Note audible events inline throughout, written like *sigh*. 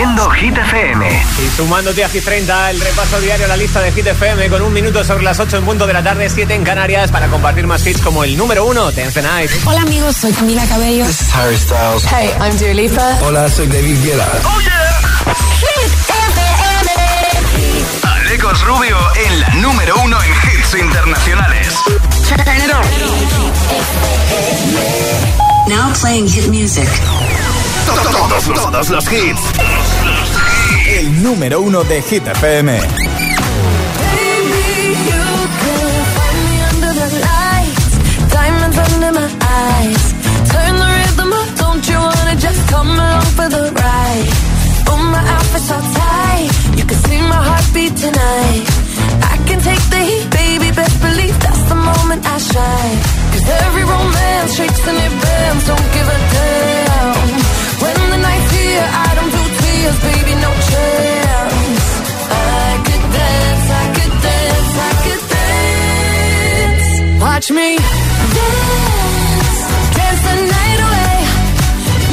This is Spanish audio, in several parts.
Haciendo Hit FM. Y sumándote a Hit 30, el repaso diario a la lista de Hit FM con un minuto sobre las 8 en punto de la tarde, 7 en Canarias, para compartir más hits como el número 1, Tense Night. Hola amigos, soy Camila Cabello. This is Harry Styles. Hey, I'm Dua Lipa. Hola, soy David Guetta. ¡Oh, yeah! Hit FM. Alecos Rubio en la número 1 en hits internacionales. Now playing hit music. Todos, todos los hits. El número uno de Hit FM. Baby, you can find me under the lights. Diamonds under my eyes. Turn the rhythm up, don't you wanna just come along for the ride? Oh, my outfit's all tight. You can see my heartbeat tonight. I can take the heat, baby, best believe that's the moment I shine. Cause every romance shakes and it bends, don't give a damn. The night's here, I don't do tears, baby, no chance. I could dance, I could dance, I could dance. Watch me dance, dance the night away.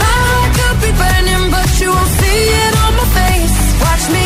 My heart could be burning, but you won't see it on my face. Watch me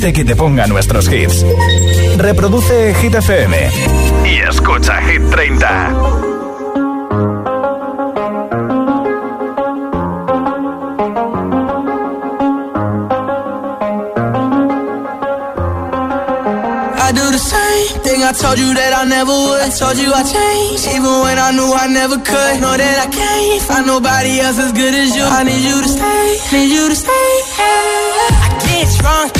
inteligente que te ponga nuestros hits. Reproduce Hit FM. Y escucha Hit 30. I do the same thing I told you that I never would. I told you I changed, even when I knew I never could. Know that I can't find nobody else as good as you. I need you to stay, need you to stay. I get drunk,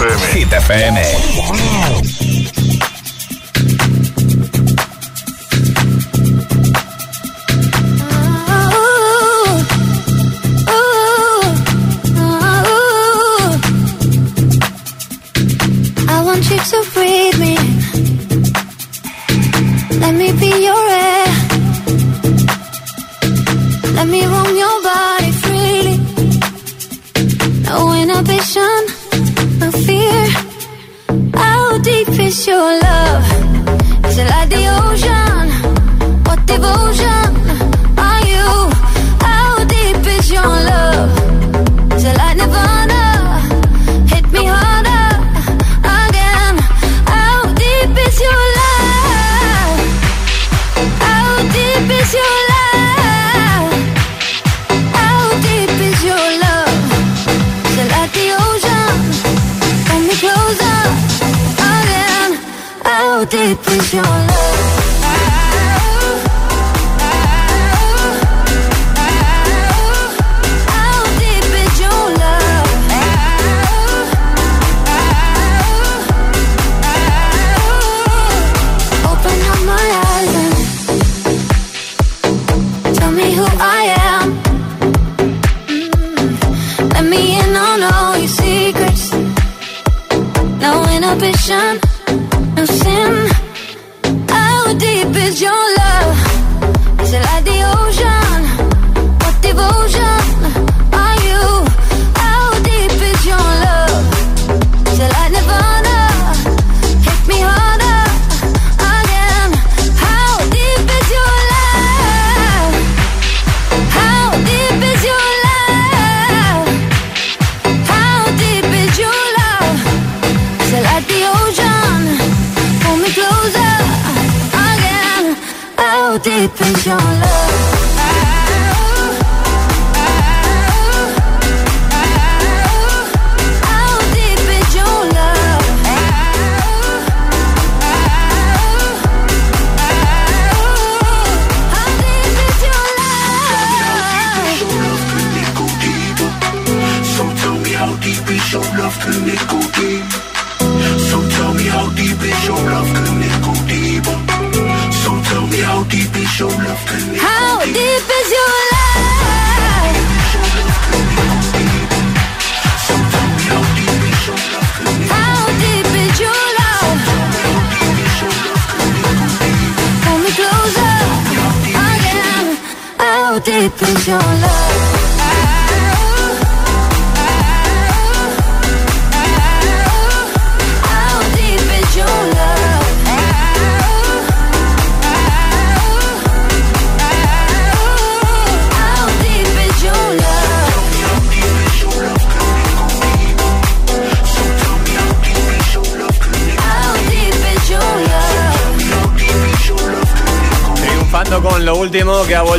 FM. Hit FM.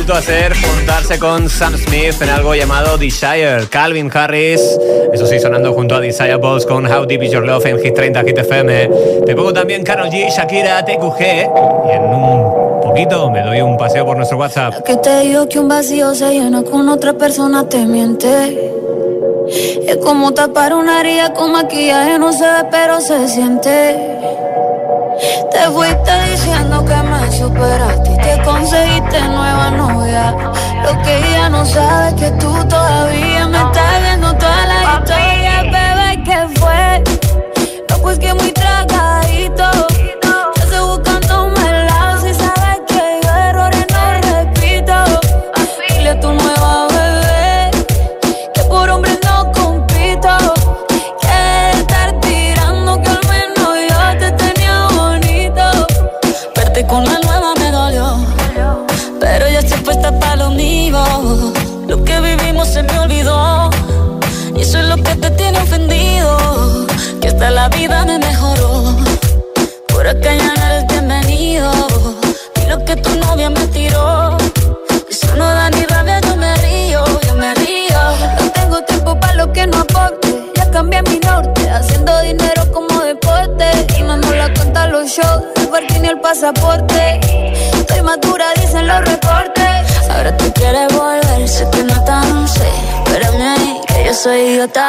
Vuelto a hacer juntarse con Sam Smith en algo llamado Desire. Calvin Harris, eso sí, sonando junto a Desire Balls con How Deep Is Your Love en Hit 30, Hit FM. Te pongo también Karol G, Shakira, TQG. Y en un poquito me doy un paseo por nuestro WhatsApp. Que te digo que un vacío se llena con otra persona te miente. Es como tapar una herida con maquillaje, no se ve, pero se siente. Te fuiste diciendo superaste y te conseguiste nueva novia. Lo que ella no sabe es que tú todavía me estás viendo toda la historia, bebé, ¿qué fue? No, pues que muy tragadito. La vida me mejoró. Por acá ya no eres bienvenido. Y lo que tu novia me tiró. Eso no da ni rabia, yo me río, yo me río. No tengo tiempo para lo que no aporte. Ya cambié mi norte, haciendo dinero como deporte. Y no la cuenta los shows, el y el pasaporte. Estoy madura, dicen los reportes. Ahora tú quieres volver, sé que no tan sé. Espérame ahí, que yo soy idiota.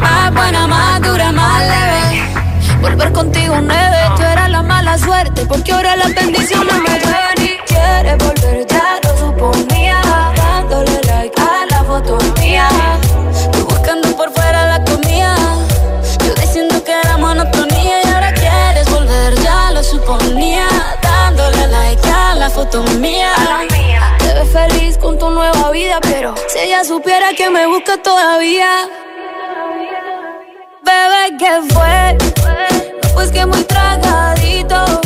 Más buena, más dura, más leve. Volver contigo nueve, tú eras la mala suerte Porque ahora las bendiciones me llueven y quieres volver, ya lo suponía. Dándole like a la foto mía. Tú buscando por fuera la comida. Yo diciendo que era monotonía Y ahora quieres volver, ya lo suponía. Dándole like a la foto mía. Te ves feliz con tu nueva vida Pero si ella supiera que me busca todavía Bebé, ¿qué fue? Pues que muy tragadito.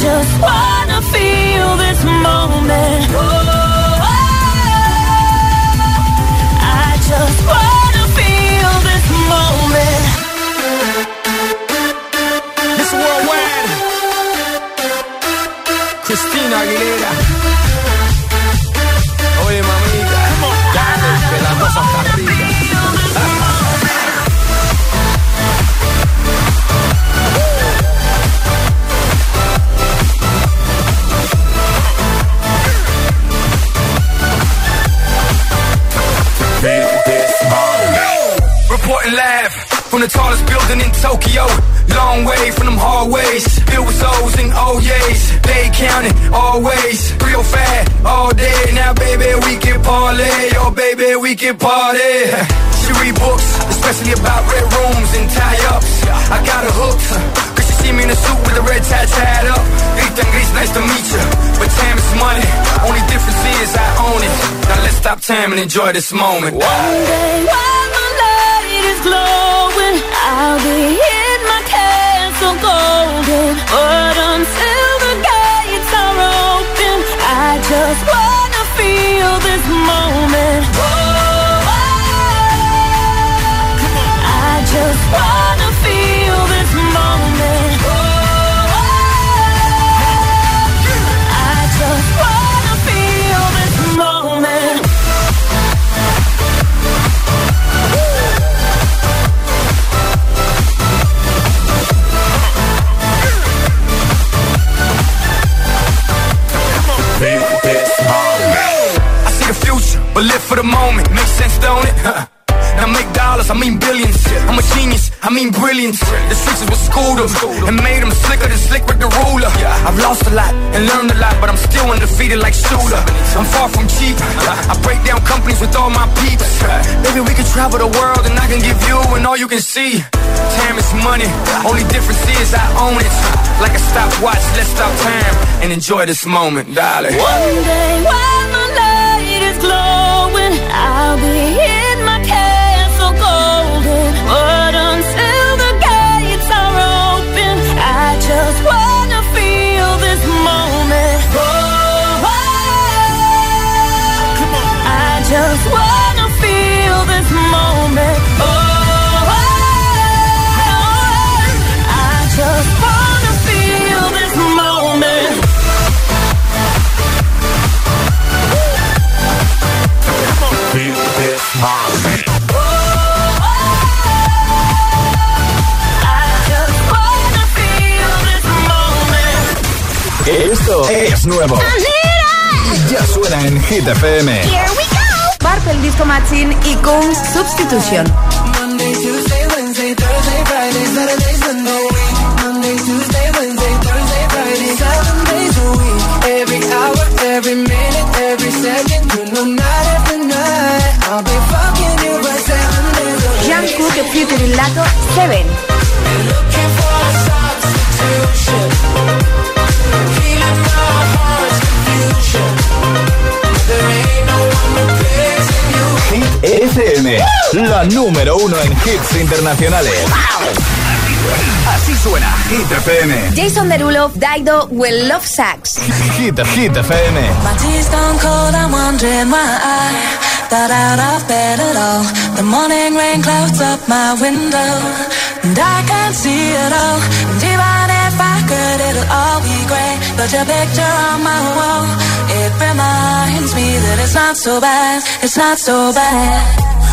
Just wanna feel this moment. Oh, I just wanna feel this moment. Miss Worldwide, Christina Aguilera. Enjoy this moment. One day while my light is glowing, I'll be in my castle golden. But until for the moment. Makes sense, don't it? Now make dollars, I mean billions. I'm a genius, I mean brilliance. The streets is what schooled them and made them slicker than slick with the ruler. I've lost a lot and learned a lot, but I'm still undefeated like Shooter. I'm far from cheap. I break down companies with all my peeps. Maybe we can travel the world and I can give you and all you can see. Time is money, only difference is I own it. Like a stopwatch, let's stop time and enjoy this moment, darling. One day while Esto es nuevo. Ya suena en Hit FM. Here we go. Purple Disco Machine y Kungs Substitution. FM, la número uno en hits internacionales. Así suena Hit FM. Jason Derulo, Daido, Will Love Sax. Hit, Hit FM. My tea's stone cold, I'm wondering why I got out of bed at all. The morning rain clouds up my window, and I can't see it all. And even if I could, it'll all be grey. But your picture on my wall, it reminds me that it's not so bad, it's not so bad.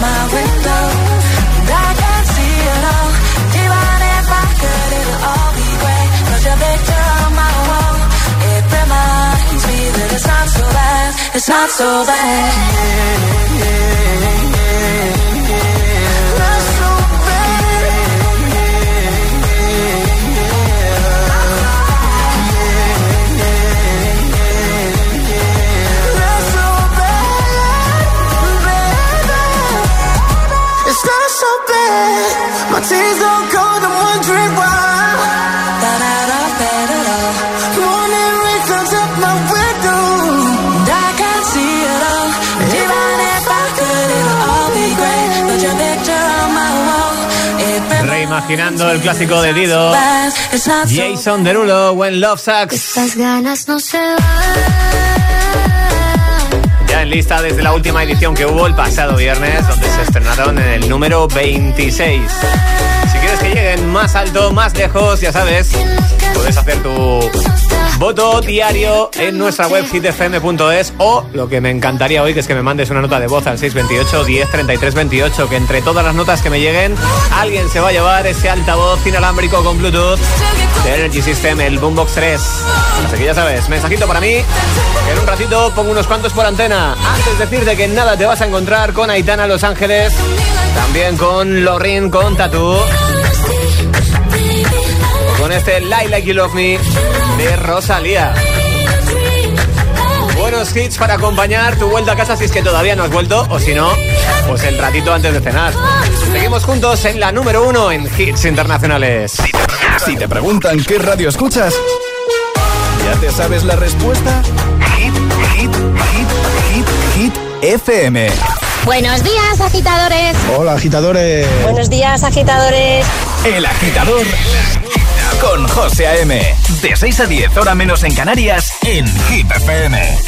my window, and I can't see it all. I could, be grey. But your picture on my wall, it reminds me that it's not so bad, it's not so bad. Reminds Reimaginando el clásico de Dido. Jason Derulo, When Love Sucks. Estas ganas no se van. Ya en lista desde la última edición que hubo el pasado viernes, donde se estrenaron en el número 26. Si quieres que lleguen más alto, más lejos, ya sabes, puedes hacer tu voto diario en nuestra web hitfm.es o lo que me encantaría hoy que es que me mandes una nota de voz al 628 10 33 28 que entre todas las notas que me lleguen alguien se va a llevar ese altavoz inalámbrico con Bluetooth de Energy System, el Boombox 3. Así que ya sabes, mensajito para mí, en un ratito pongo unos cuantos por antena. Antes decirte que nada te vas a encontrar con Aitana Los Ángeles, también con Lorin, con Tatu, con este Lie Like You Love Me de Rosalía. Buenos hits para acompañar tu vuelta a casa si es que todavía no has vuelto o si no, pues el ratito antes de cenar. Seguimos juntos en la número uno en hits internacionales. Si te preguntan qué radio escuchas, ¿ya te sabes la respuesta? Hit, hit, hit, hit, hit, FM. Buenos días, agitadores. Hola, agitadores. Buenos días, agitadores. El agitador con José A.M. De 6 a 10, hora menos en Canarias, en Hit FM.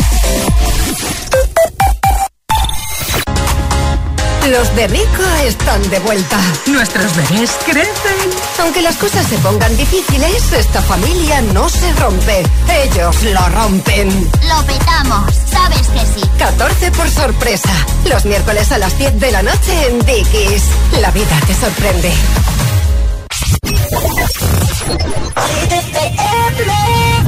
Los de Rico están de vuelta. Nuestros bebés crecen. Aunque las cosas se pongan difíciles, esta familia no se rompe. Ellos lo rompen. Lo petamos, ¿sabes que sí? 14 por sorpresa. Los miércoles a las 10 de la noche en Dickies. La vida te sorprende. Baby, baby.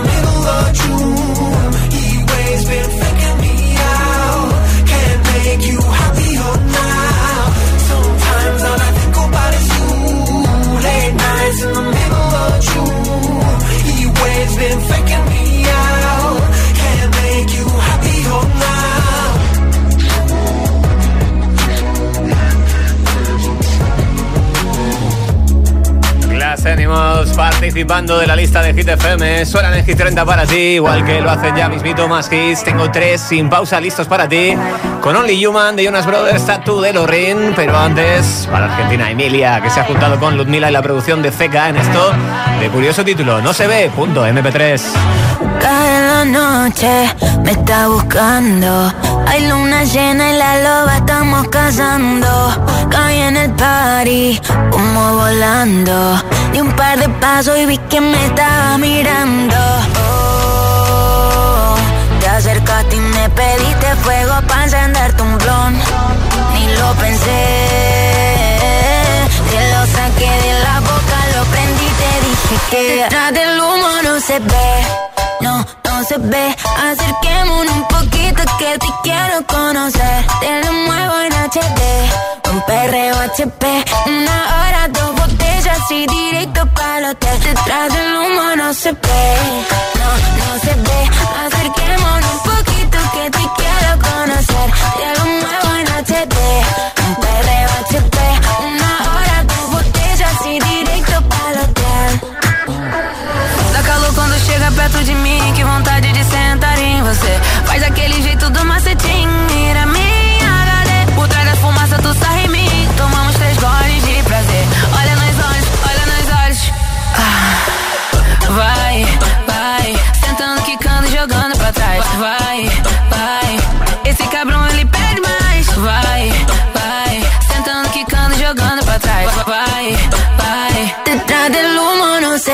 participando de la lista de Hit FM. Suenan en Hit 30 para ti, igual que lo hacen ya mismito más hits. Tengo tres sin pausa listos para ti. Con Only Human de Jonas Brothers, Tattoo de Lorin. Pero antes, para Argentina, Emilia, que se ha juntado con Ludmila y la producción de Zeka en esto de curioso título. No se ve, punto MP3. Cada noche me está buscando. Hay luna llena y la loba estamos cazando. En el party, como volando. Di un par de pasos y vi que me estaba mirando. Oh, te acercaste y me pediste fuego para encenderte un blon. Ni lo pensé, te lo saqué de la boca, lo prendí y te dije que detrás del humo no se ve. No, no se ve. Acerquémonos un poquito que te quiero conocer. Te lo muevo en HD, un perreo HP, una hora, dos así directo para hotel. Detrás del humo no se ve, no, no se ve. Acerquémonos un poquito que te quiero conocer. Te lo muevo en HD, un perreo HP. Una hora, tu botella así directo para el hotel. Dá calor quando chega perto de mim,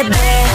se.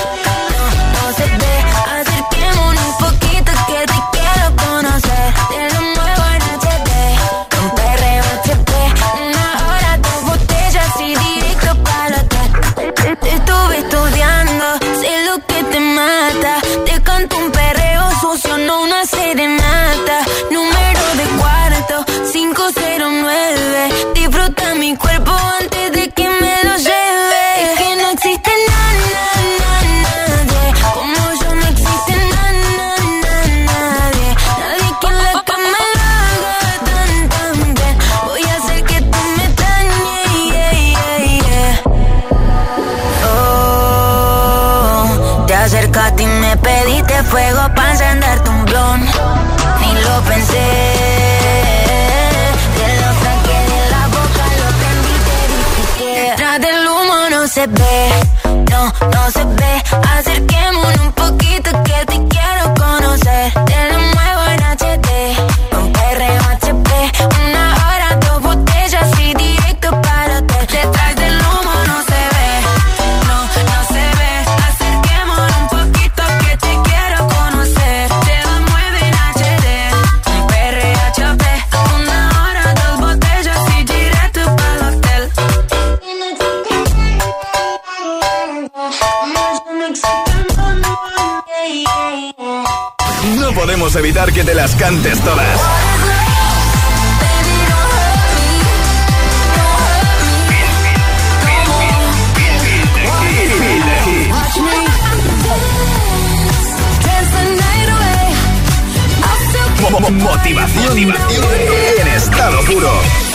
se ve. Acerquémonos un poco evitar que te las cantes todas. Motivación, motivación en estado puro.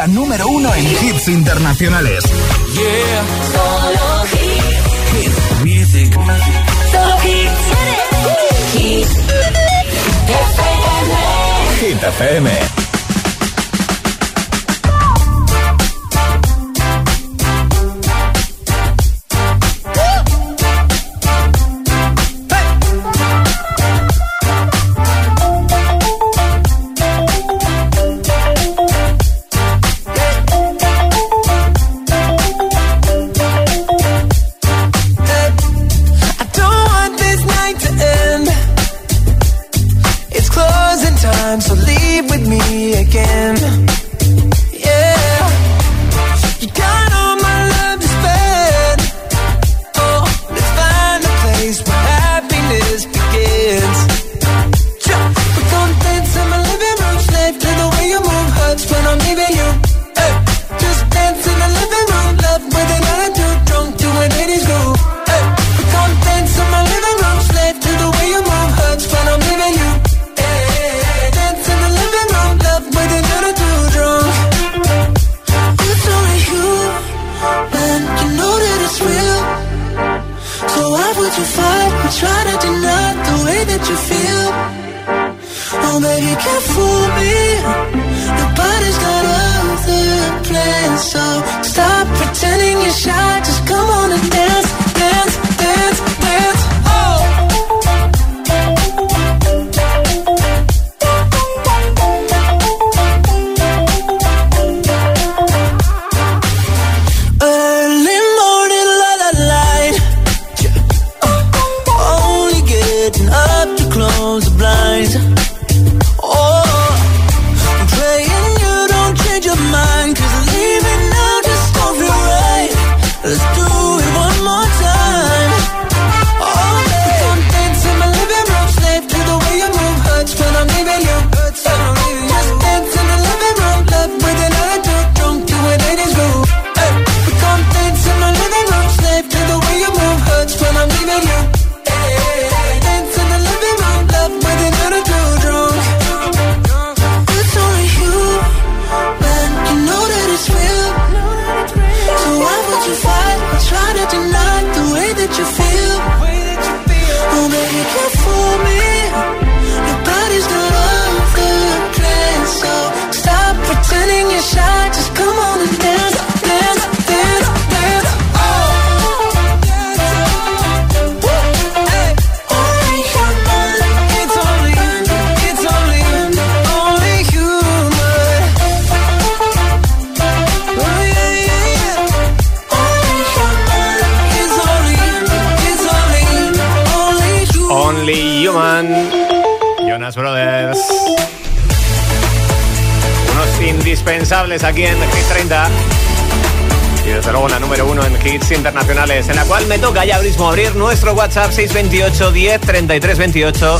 la número uno en hits internacionales. Yeah. Solo hits. Hit music. Solo hits. Hit. Hit. Hit FM. Hit FM. 628 10 33 28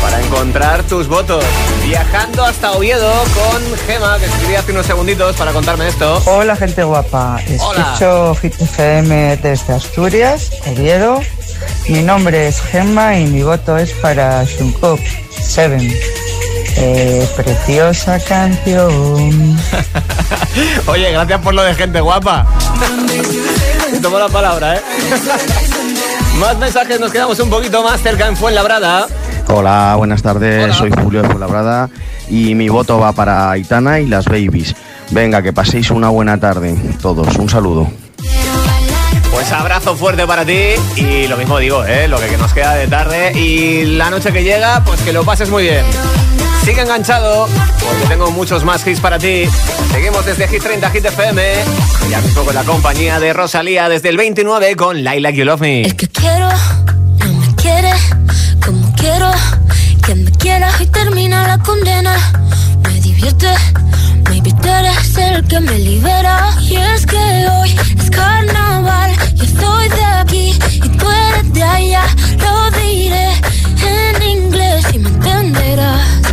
para encontrar tus votos. Viajando hasta Oviedo con Gema, que escribí hace unos segunditos para contarme esto. Hola, gente guapa. Escucho Hit FM desde Asturias, Oviedo. Mi nombre es Gema y mi voto es para Jungkook 7. Eh, preciosa canción. *laughs* Oye, gracias por lo de gente guapa. Tomo la palabra, ¿eh? *laughs* más mensajes, nos quedamos un poquito más cerca en Fuenlabrada. Hola, buenas tardes, soy Julio de Fuenlabrada y mi voto va para Aitana y las Babies. Venga, que paséis una buena tarde todos. Un saludo. Pues abrazo fuerte para ti y lo mismo digo, ¿eh? lo que nos queda de tarde y la noche que llega, pues que lo pases muy bien. Sigue enganchado, porque tengo muchos más hits para ti. Seguimos desde Hit 30 Hit FM. Ya mismo con la compañía de Rosalía desde el 29 con Laila You Love Me. El que quiero, no me quiere, como quiero que me quiera y termina la condena. Me divierte, maybe tú eres el que me libera. Y es que hoy es carnaval, yo estoy de aquí y tú eres de allá. Lo diré en inglés y me entenderás.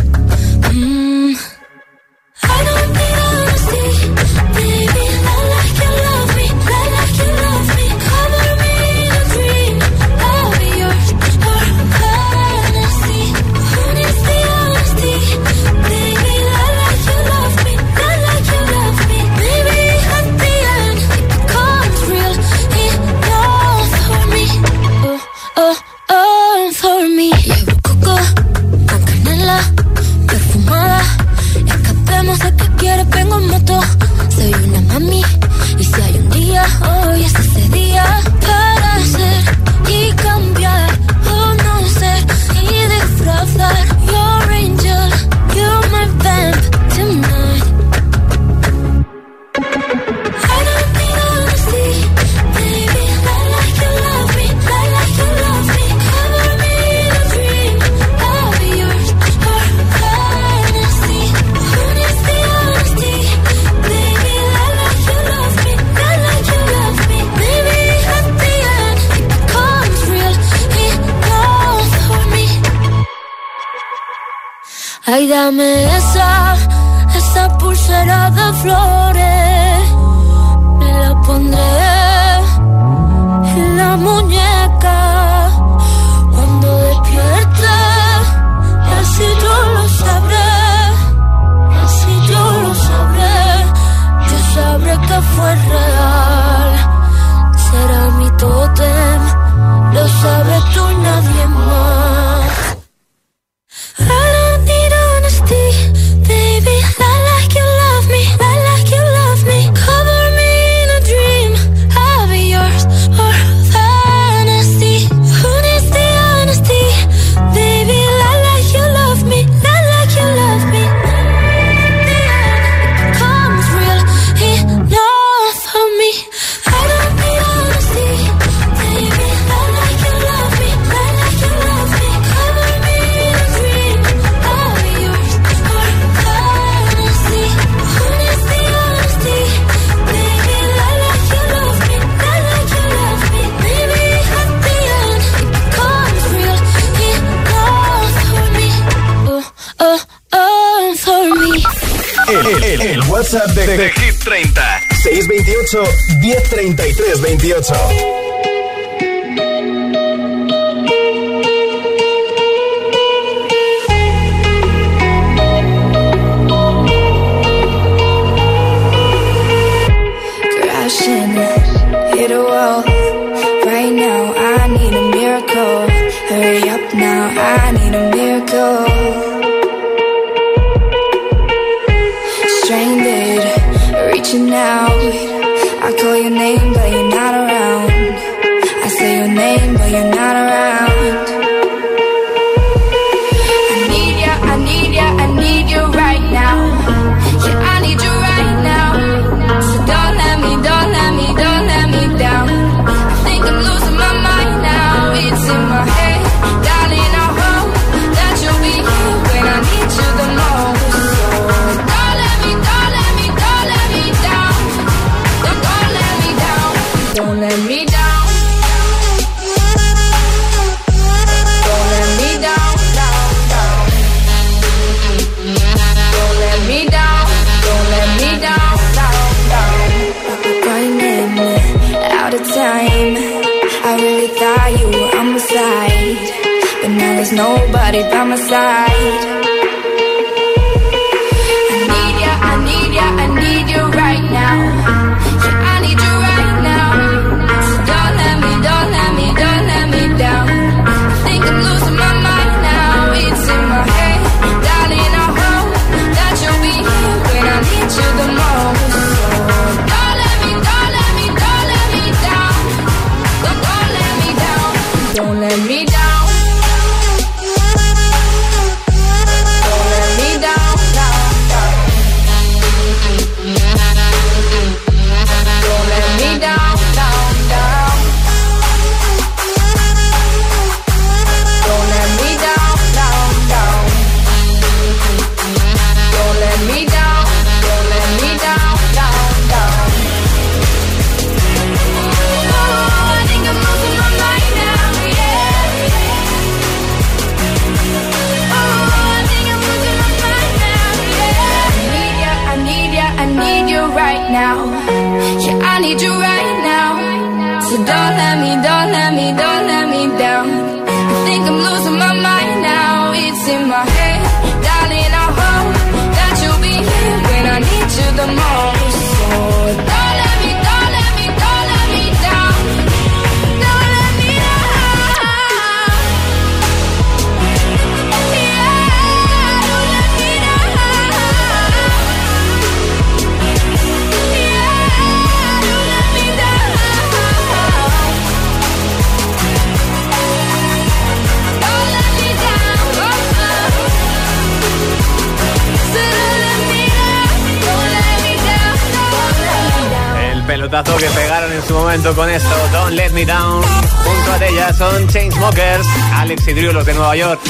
Con esto, Don't Let Me Down. Junto a ella son Chainsmokers, Alex y Drew, los de Nueva York.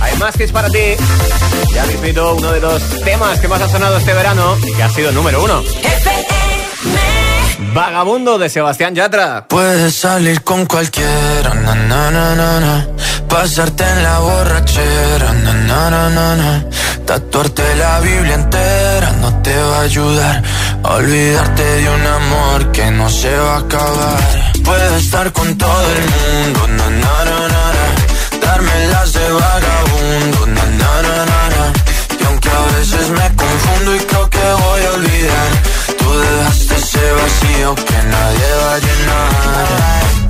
Hay más que es para ti. Ya mismito uno de los temas que más ha sonado este verano y que ha sido número uno. Vagabundo de Sebastián Yatra. Puedes salir con cualquiera, na, na, na, na, na. pasarte en la borrachera, na, na, na, na, na. tatuarte la Biblia entera no te va a ayudar a olvidarte de un amor que no se va a acabar. Puedes estar con todo el mundo, na, na, na, na, darme las de vagabundo, na. y aunque a veces me confundo y creo que voy a olvidar, tú dejaste ese vacío que nadie va a llenar.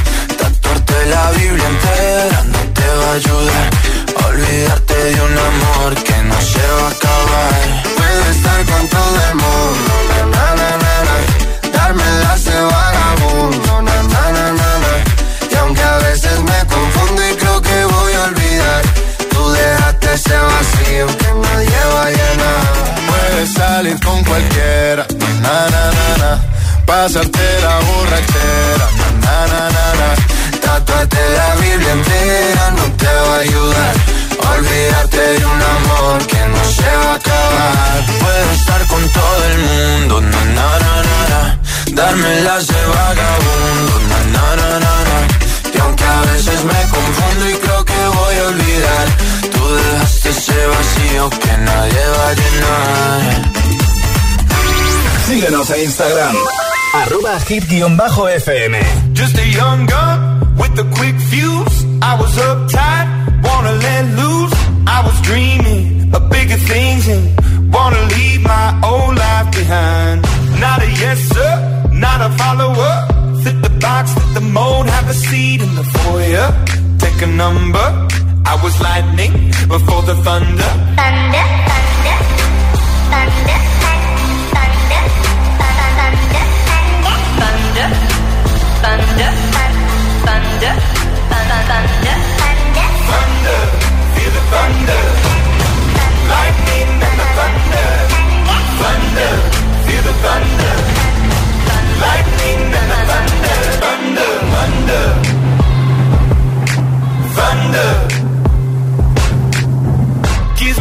Tatuarte Instagram. Arroba hit-fm. Just a young gun with a quick fuse. I was uptight, wanna let loose. I was dreaming of bigger things and wanna leave my old life behind. Not a yes sir, not a follower. Fit the box, fit the mold, have a seat in the foyer. Take a number. I was lightning before the thunder,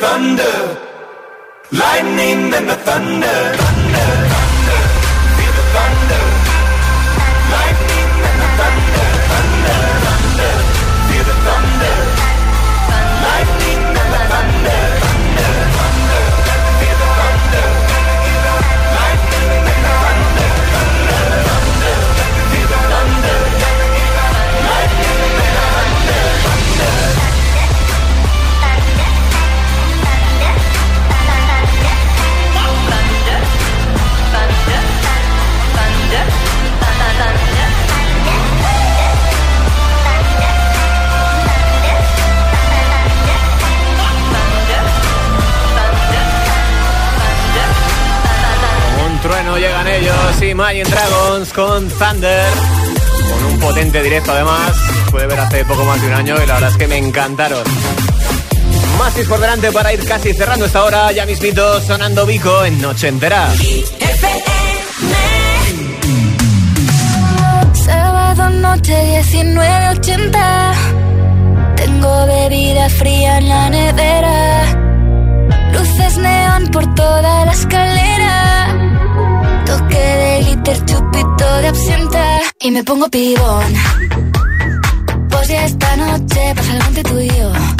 thunder. Lightning and the. Thunder, thunder, ellos, Imagine Dragons con Thunder. Con un potente directo además. Puede ver hace poco más de un año y la verdad es que me encantaron. Más por delante para ir casi cerrando esta hora. Ya mismito sonando Vico en Noche Entera. Sábado noche 19.80 Tengo bebida fría en la nevera Luces neón por toda la escalera glitter, chupito de absenta Y me pongo pibón Pues si esta noche pasa algo entre tú y yo.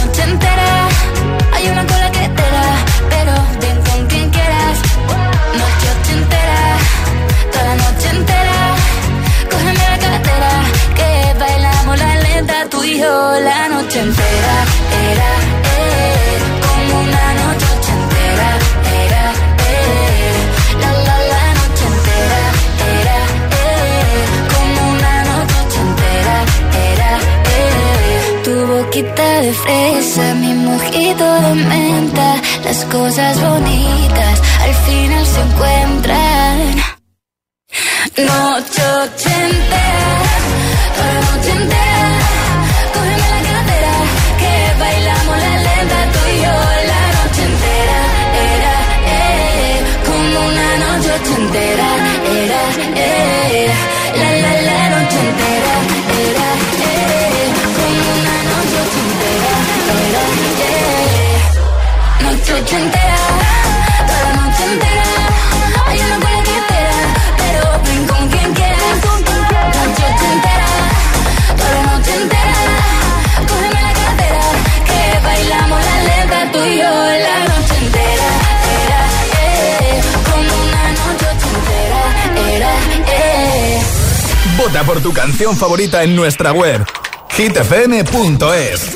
yo la noche entera Era, eh Como una noche entera Era, eh La, la, la noche entera. Era, eh Como una noche entera Era, eh Tu boquita de fresa Mi mojito de menta. Las cosas bonitas Al final se encuentran. Noche entera Vota por tu canción favorita en nuestra web hitfm.es.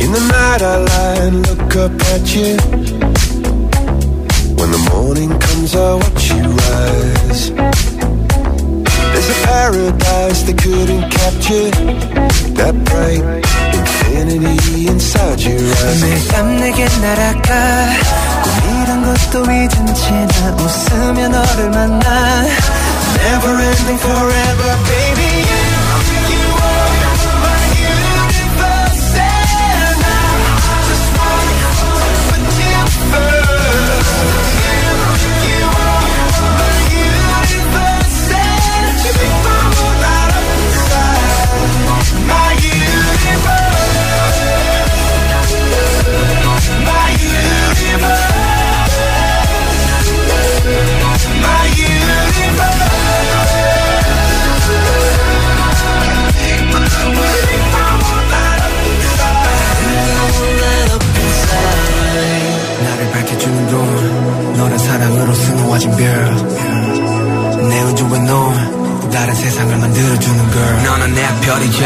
In the night I lie and look up at you. When the morning comes I watch you rise. There's a paradise they couldn't capture. That bright infinity inside your eyes. 매일 밤 내게 날아가 꿈이란 것도 잊은 채 나 웃으며 너를 만나 Never ending forever baby